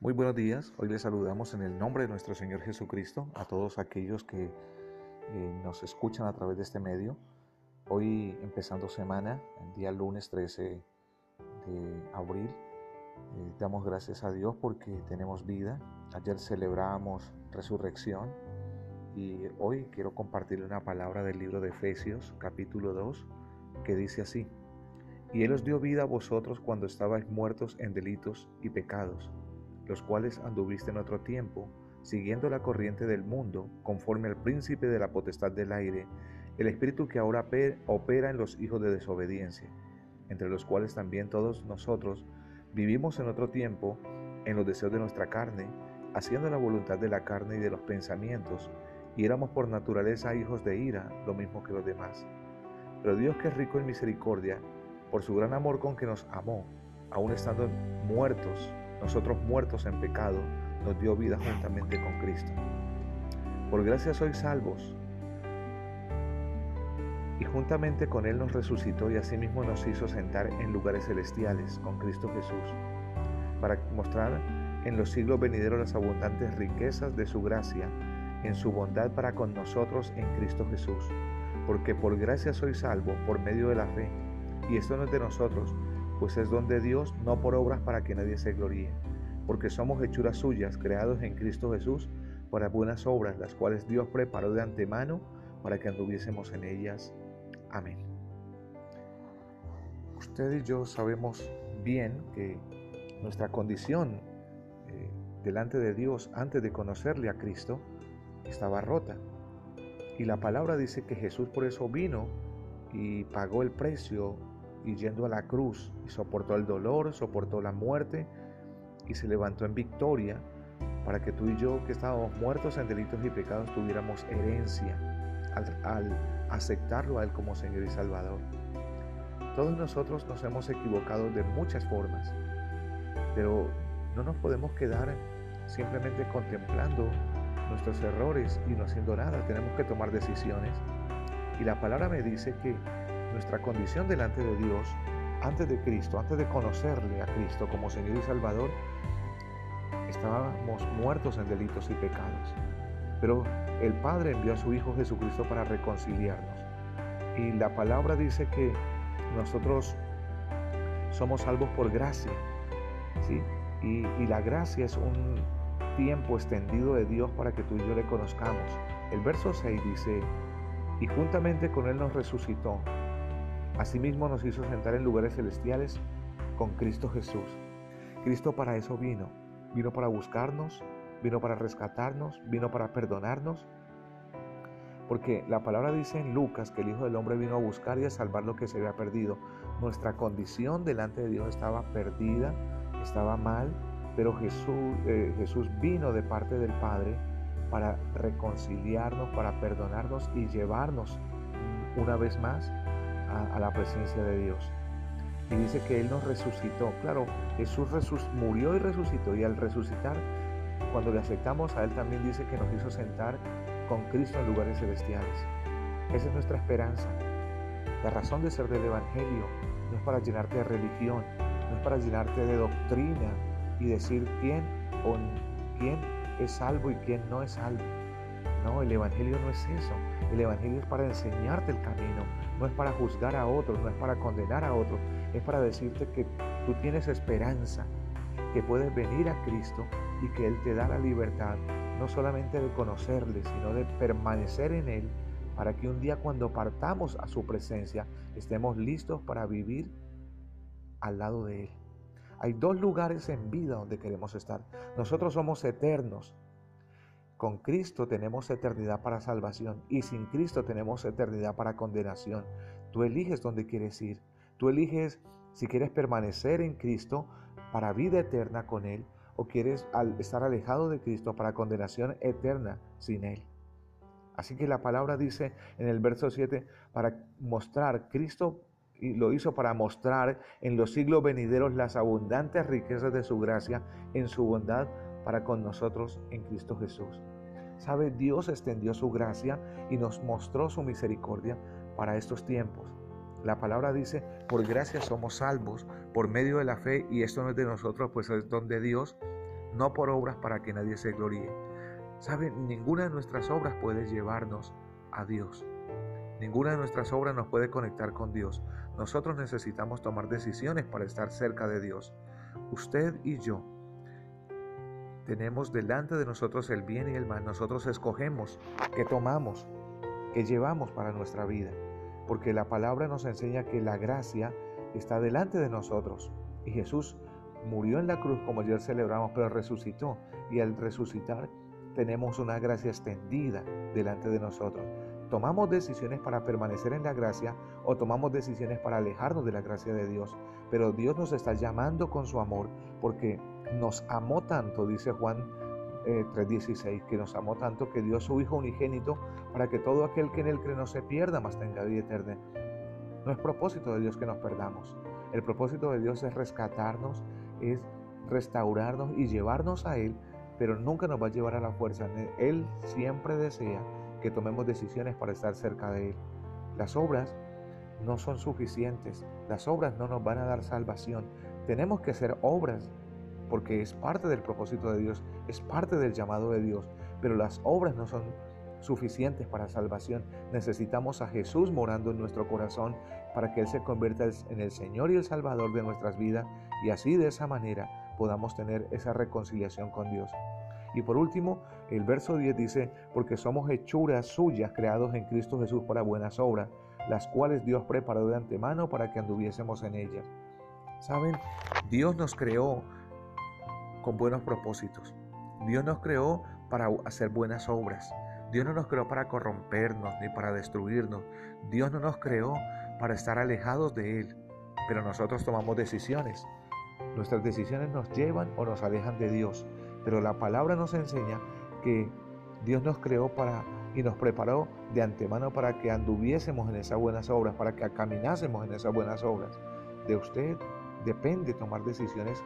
Muy buenos días, hoy les saludamos en el nombre de nuestro Señor Jesucristo a todos aquellos que eh, nos escuchan a través de este medio. Hoy empezando semana, el día lunes 13 de abril, eh, damos gracias a Dios porque tenemos vida. Ayer celebramos resurrección y hoy quiero compartirle una palabra del libro de Efesios capítulo 2 que dice así. Y Él os dio vida a vosotros cuando estabais muertos en delitos y pecados, los cuales anduviste en otro tiempo, siguiendo la corriente del mundo, conforme al príncipe de la potestad del aire, el espíritu que ahora opera en los hijos de desobediencia, entre los cuales también todos nosotros vivimos en otro tiempo en los deseos de nuestra carne, haciendo la voluntad de la carne y de los pensamientos, y éramos por naturaleza hijos de ira, lo mismo que los demás. Pero Dios que es rico en misericordia, por su gran amor con que nos amó, aun estando muertos, nosotros muertos en pecado, nos dio vida juntamente con Cristo. Por gracia sois salvos. Y juntamente con Él nos resucitó y asimismo nos hizo sentar en lugares celestiales con Cristo Jesús, para mostrar en los siglos venideros las abundantes riquezas de su gracia, en su bondad para con nosotros en Cristo Jesús. Porque por gracia sois salvos por medio de la fe y esto no es de nosotros, pues es don de Dios, no por obras para que nadie se gloríe, porque somos hechuras suyas, creados en Cristo Jesús, para buenas obras, las cuales Dios preparó de antemano para que anduviésemos en ellas. Amén. Usted y yo sabemos bien que nuestra condición eh, delante de Dios antes de conocerle a Cristo estaba rota. Y la palabra dice que Jesús por eso vino y pagó el precio y yendo a la cruz y soportó el dolor, soportó la muerte y se levantó en victoria para que tú y yo que estábamos muertos en delitos y pecados tuviéramos herencia al, aceptarlo a Él como Señor y Salvador. Todos nosotros nos hemos equivocado de muchas formas, pero no nos podemos quedar simplemente contemplando nuestros errores y no haciendo nada. Tenemos que tomar decisiones. Y la palabra me dice que nuestra condición delante de Dios, antes de Cristo, antes de conocerle a Cristo como Señor y Salvador, estábamos muertos en delitos y pecados. Pero el Padre envió a su Hijo Jesucristo para reconciliarnos. Y la palabra dice que nosotros somos salvos por gracia. ¿sí? Y, y la gracia es un tiempo extendido de Dios para que tú y yo le conozcamos. El verso 6 dice, y juntamente con Él nos resucitó Asimismo nos hizo sentar en lugares celestiales con Cristo Jesús. Cristo para eso vino. Vino para buscarnos, vino para rescatarnos, vino para perdonarnos. Porque la palabra dice en Lucas que el Hijo del Hombre vino a buscar y a salvar lo que se había perdido. Nuestra condición delante de Dios estaba perdida, estaba mal, pero Jesús, eh, Jesús vino de parte del Padre para reconciliarnos, para perdonarnos y llevarnos una vez más a, la presencia de Dios. Y dice que Él nos resucitó. Claro, Jesús murió y resucitó. Y al resucitar, cuando le aceptamos a Él también dice que nos hizo sentar con Cristo en lugares celestiales. Esa es nuestra esperanza. La razón de ser del Evangelio no es para llenarte de religión, no es para llenarte de doctrina y decir quién o quién es salvo y quién no es salvo. No, el Evangelio no es eso. El Evangelio es para enseñarte el camino, no es para juzgar a otros, no es para condenar a otros, es para decirte que tú tienes esperanza, que puedes venir a Cristo y que Él te da la libertad, no solamente de conocerle, sino de permanecer en Él, para que un día cuando partamos a su presencia estemos listos para vivir al lado de Él. Hay dos lugares en vida donde queremos estar. Nosotros somos eternos, con Cristo tenemos eternidad para salvación y sin Cristo tenemos eternidad para condenación. Tú eliges dónde quieres ir. Tú eliges si quieres permanecer en Cristo para vida eterna con Él o quieres estar alejado de Cristo para condenación eterna sin Él. Así que la palabra dice en el verso 7, para mostrar, Cristo lo hizo para mostrar en los siglos venideros las abundantes riquezas de su gracia en su bondad para con nosotros en Cristo Jesús. Sabe, Dios extendió su gracia y nos mostró su misericordia para estos tiempos. La palabra dice, por gracia somos salvos por medio de la fe y esto no es de nosotros, pues es donde Dios, no por obras para que nadie se gloríe. Saben, ninguna de nuestras obras puede llevarnos a Dios. Ninguna de nuestras obras nos puede conectar con Dios. Nosotros necesitamos tomar decisiones para estar cerca de Dios. Usted y yo tenemos delante de nosotros el bien y el mal. Nosotros escogemos qué tomamos, qué llevamos para nuestra vida. Porque la palabra nos enseña que la gracia está delante de nosotros. Y Jesús murió en la cruz como ayer celebramos, pero resucitó. Y al resucitar tenemos una gracia extendida delante de nosotros. Tomamos decisiones para permanecer en la gracia o tomamos decisiones para alejarnos de la gracia de Dios. Pero Dios nos está llamando con su amor porque nos amó tanto, dice Juan 3:16, eh, que nos amó tanto que dio a su Hijo unigénito para que todo aquel que en él cree no se pierda, mas tenga vida eterna. No es propósito de Dios que nos perdamos. El propósito de Dios es rescatarnos, es restaurarnos y llevarnos a Él, pero nunca nos va a llevar a la fuerza. Él siempre desea que tomemos decisiones para estar cerca de Él. Las obras no son suficientes, las obras no nos van a dar salvación. Tenemos que hacer obras porque es parte del propósito de Dios, es parte del llamado de Dios, pero las obras no son suficientes para salvación. Necesitamos a Jesús morando en nuestro corazón para que Él se convierta en el Señor y el Salvador de nuestras vidas y así de esa manera podamos tener esa reconciliación con Dios. Y por último, el verso 10 dice, porque somos hechuras suyas creados en Cristo Jesús para buenas obras, las cuales Dios preparó de antemano para que anduviésemos en ellas. Saben, Dios nos creó con buenos propósitos. Dios nos creó para hacer buenas obras. Dios no nos creó para corrompernos ni para destruirnos. Dios no nos creó para estar alejados de Él. Pero nosotros tomamos decisiones. Nuestras decisiones nos llevan o nos alejan de Dios. Pero la palabra nos enseña que Dios nos creó para y nos preparó de antemano para que anduviésemos en esas buenas obras, para que caminásemos en esas buenas obras. De usted depende tomar decisiones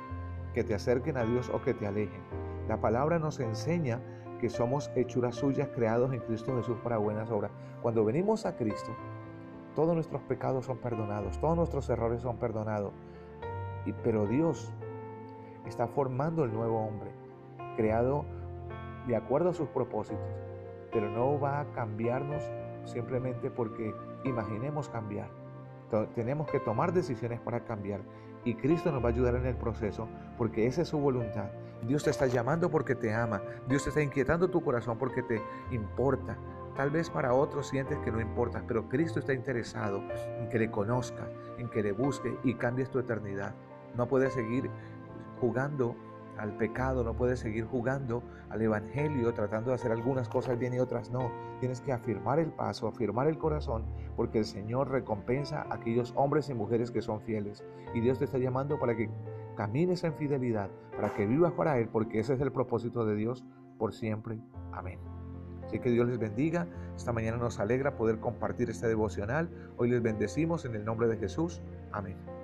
que te acerquen a Dios o que te alejen. La palabra nos enseña que somos hechuras suyas creados en Cristo Jesús para buenas obras. Cuando venimos a Cristo, todos nuestros pecados son perdonados, todos nuestros errores son perdonados. Y, pero Dios está formando el nuevo hombre, creado de acuerdo a sus propósitos, pero no va a cambiarnos simplemente porque imaginemos cambiar. Tenemos que tomar decisiones para cambiar y Cristo nos va a ayudar en el proceso porque esa es su voluntad. Dios te está llamando porque te ama. Dios te está inquietando tu corazón porque te importa. Tal vez para otros sientes que no importa, pero Cristo está interesado en que le conozca, en que le busque y cambies tu eternidad. No puedes seguir jugando al pecado, no puedes seguir jugando al Evangelio, tratando de hacer algunas cosas bien y otras no. Tienes que afirmar el paso, afirmar el corazón, porque el Señor recompensa a aquellos hombres y mujeres que son fieles. Y Dios te está llamando para que camines en fidelidad, para que vivas para Él, porque ese es el propósito de Dios por siempre. Amén. Así que Dios les bendiga. Esta mañana nos alegra poder compartir este devocional. Hoy les bendecimos en el nombre de Jesús. Amén.